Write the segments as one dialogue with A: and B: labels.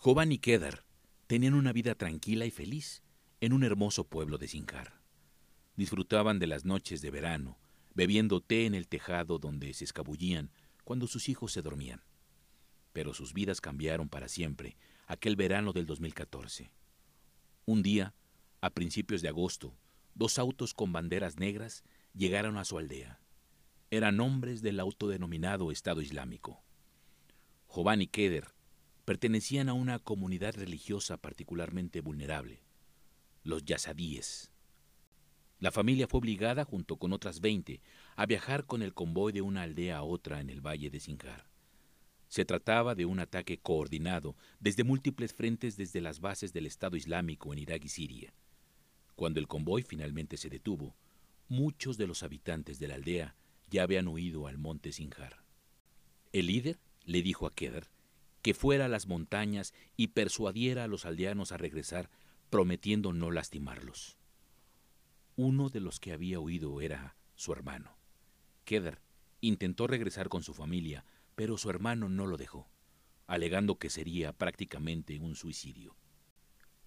A: Jovan y Kedar tenían una vida tranquila y feliz en un hermoso pueblo de Sinjar. Disfrutaban de las noches de verano, bebiendo té en el tejado donde se escabullían cuando sus hijos se dormían. Pero sus vidas cambiaron para siempre aquel verano del 2014. Un día, a principios de agosto, dos autos con banderas negras llegaron a su aldea. Eran hombres del autodenominado Estado Islámico. Jovan y Keder pertenecían a una comunidad religiosa particularmente vulnerable, los yazadíes. La familia fue obligada, junto con otras 20, a viajar con el convoy de una aldea a otra en el valle de Sinjar. Se trataba de un ataque coordinado desde múltiples frentes desde las bases del Estado Islámico en Irak y Siria. Cuando el convoy finalmente se detuvo, muchos de los habitantes de la aldea ya habían huido al monte Sinjar. El líder le dijo a Kedar que fuera a las montañas y persuadiera a los aldeanos a regresar, prometiendo no lastimarlos. Uno de los que había huido era su hermano. Kedar intentó regresar con su familia, pero su hermano no lo dejó, alegando que sería prácticamente un suicidio.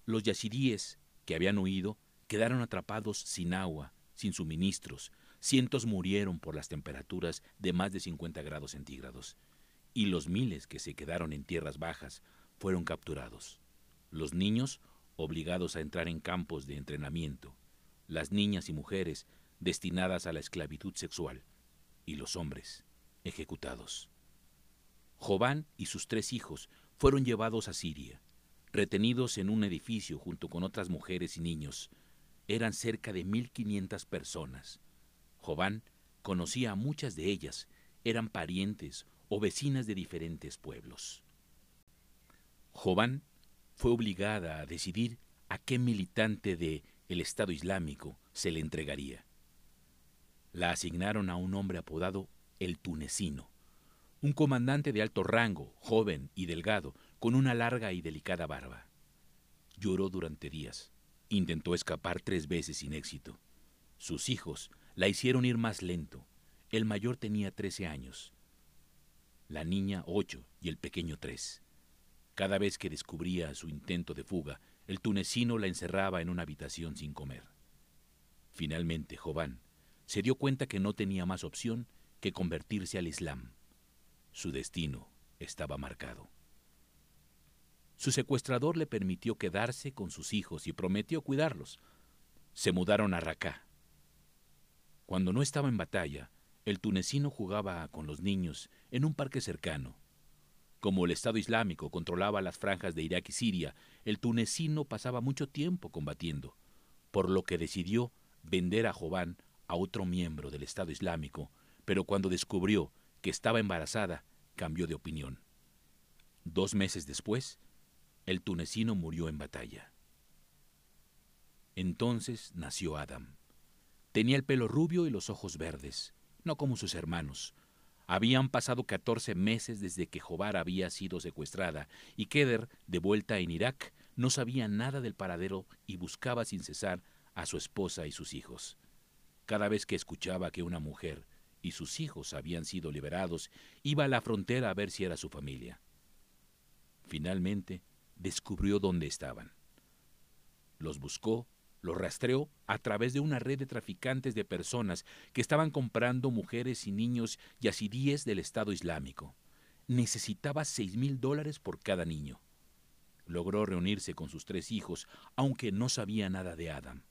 A: Los yazidíes que habían huido quedaron atrapados sin agua, sin suministros, cientos murieron por las temperaturas de más de 50 grados centígrados y los miles que se quedaron en tierras bajas fueron capturados. Los niños obligados a entrar en campos de entrenamiento, las niñas y mujeres destinadas a la esclavitud sexual, y los hombres ejecutados. Jobán y sus tres hijos fueron llevados a Siria, retenidos en un edificio junto con otras mujeres y niños. Eran cerca de 1.500 personas. Jobán conocía a muchas de ellas, eran parientes o vecinas de diferentes pueblos. Jobán fue obligada a decidir a qué militante de el Estado Islámico se le entregaría. La asignaron a un hombre apodado el tunecino, un comandante de alto rango, joven y delgado, con una larga y delicada barba. Lloró durante días. Intentó escapar tres veces sin éxito. Sus hijos la hicieron ir más lento. El mayor tenía trece años la niña ocho y el pequeño tres. Cada vez que descubría su intento de fuga, el tunecino la encerraba en una habitación sin comer. Finalmente, Jobán se dio cuenta que no tenía más opción que convertirse al Islam. Su destino estaba marcado. Su secuestrador le permitió quedarse con sus hijos y prometió cuidarlos. Se mudaron a Raqqa. Cuando no estaba en batalla, el tunecino jugaba con los niños en un parque cercano. Como el Estado Islámico controlaba las franjas de Irak y Siria, el tunecino pasaba mucho tiempo combatiendo, por lo que decidió vender a Jobán a otro miembro del Estado Islámico, pero cuando descubrió que estaba embarazada, cambió de opinión. Dos meses después, el tunecino murió en batalla. Entonces nació Adam. Tenía el pelo rubio y los ojos verdes no como sus hermanos. Habían pasado 14 meses desde que Jobar había sido secuestrada y Keder, de vuelta en Irak, no sabía nada del paradero y buscaba sin cesar a su esposa y sus hijos. Cada vez que escuchaba que una mujer y sus hijos habían sido liberados, iba a la frontera a ver si era su familia. Finalmente, descubrió dónde estaban. Los buscó lo rastreó a través de una red de traficantes de personas que estaban comprando mujeres y niños yazidíes del Estado Islámico. Necesitaba seis mil dólares por cada niño. Logró reunirse con sus tres hijos, aunque no sabía nada de Adam.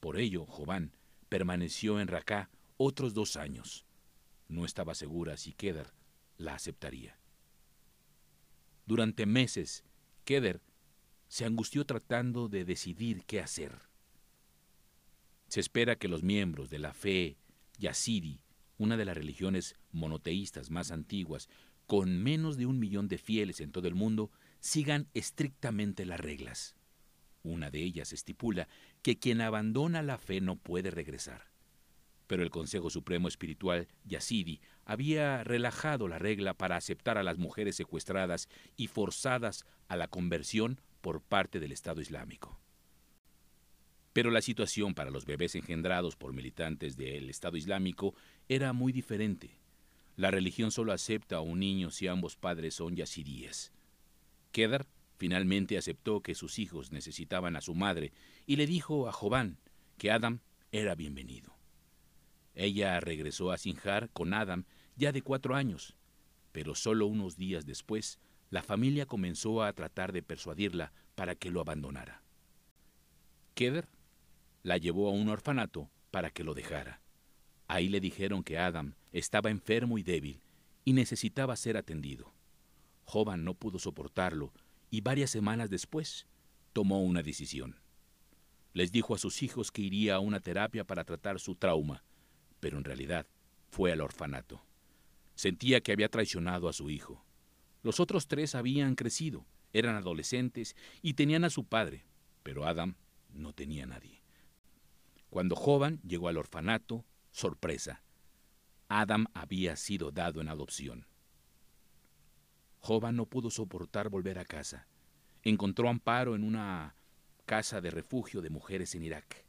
A: Por ello, Jobán permaneció en Raqqa otros dos años. No estaba segura si Keder la aceptaría. Durante meses, Keder se angustió tratando de decidir qué hacer. Se espera que los miembros de la fe yazidi, una de las religiones monoteístas más antiguas, con menos de un millón de fieles en todo el mundo, sigan estrictamente las reglas. Una de ellas estipula que quien abandona la fe no puede regresar. Pero el Consejo Supremo Espiritual Yazidi había relajado la regla para aceptar a las mujeres secuestradas y forzadas a la conversión por parte del Estado Islámico. Pero la situación para los bebés engendrados por militantes del Estado Islámico era muy diferente. La religión solo acepta a un niño si ambos padres son yazidíes. Kedar Finalmente aceptó que sus hijos necesitaban a su madre y le dijo a Jobán que Adam era bienvenido. Ella regresó a Sinjar con Adam ya de cuatro años, pero solo unos días después la familia comenzó a tratar de persuadirla para que lo abandonara. Keder la llevó a un orfanato para que lo dejara. Ahí le dijeron que Adam estaba enfermo y débil y necesitaba ser atendido. Jovan no pudo soportarlo y varias semanas después tomó una decisión. Les dijo a sus hijos que iría a una terapia para tratar su trauma, pero en realidad fue al orfanato. Sentía que había traicionado a su hijo. Los otros tres habían crecido, eran adolescentes y tenían a su padre, pero Adam no tenía nadie. Cuando Jovan llegó al orfanato, sorpresa, Adam había sido dado en adopción. Jovan no pudo soportar volver a casa. Encontró amparo en una casa de refugio de mujeres en Irak.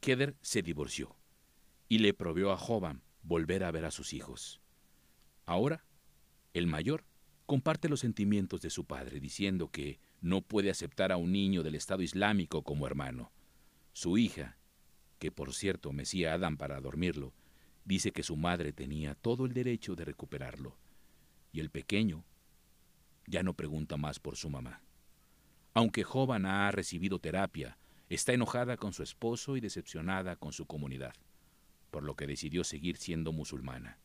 A: Keder se divorció y le provió a Jovan volver a ver a sus hijos. Ahora, el mayor comparte los sentimientos de su padre, diciendo que no puede aceptar a un niño del Estado Islámico como hermano. Su hija, que por cierto mecía a Adán para dormirlo, dice que su madre tenía todo el derecho de recuperarlo. Y el pequeño ya no pregunta más por su mamá. Aunque Jovan ha recibido terapia, está enojada con su esposo y decepcionada con su comunidad, por lo que decidió seguir siendo musulmana.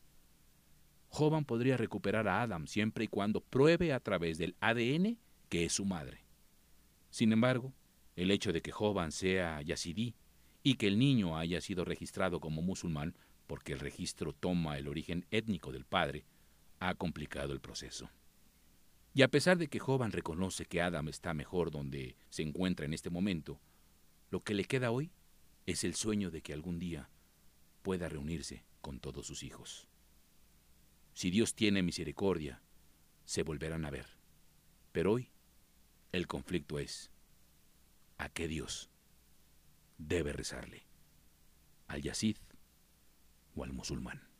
A: Jovan podría recuperar a Adam siempre y cuando pruebe a través del ADN que es su madre. Sin embargo, el hecho de que Jovan sea yazidí y que el niño haya sido registrado como musulmán, porque el registro toma el origen étnico del padre, ha complicado el proceso. Y a pesar de que Jovan reconoce que Adam está mejor donde se encuentra en este momento, lo que le queda hoy es el sueño de que algún día pueda reunirse con todos sus hijos. Si Dios tiene misericordia, se volverán a ver. Pero hoy el conflicto es, ¿a qué Dios debe rezarle? ¿Al yazid o al musulmán?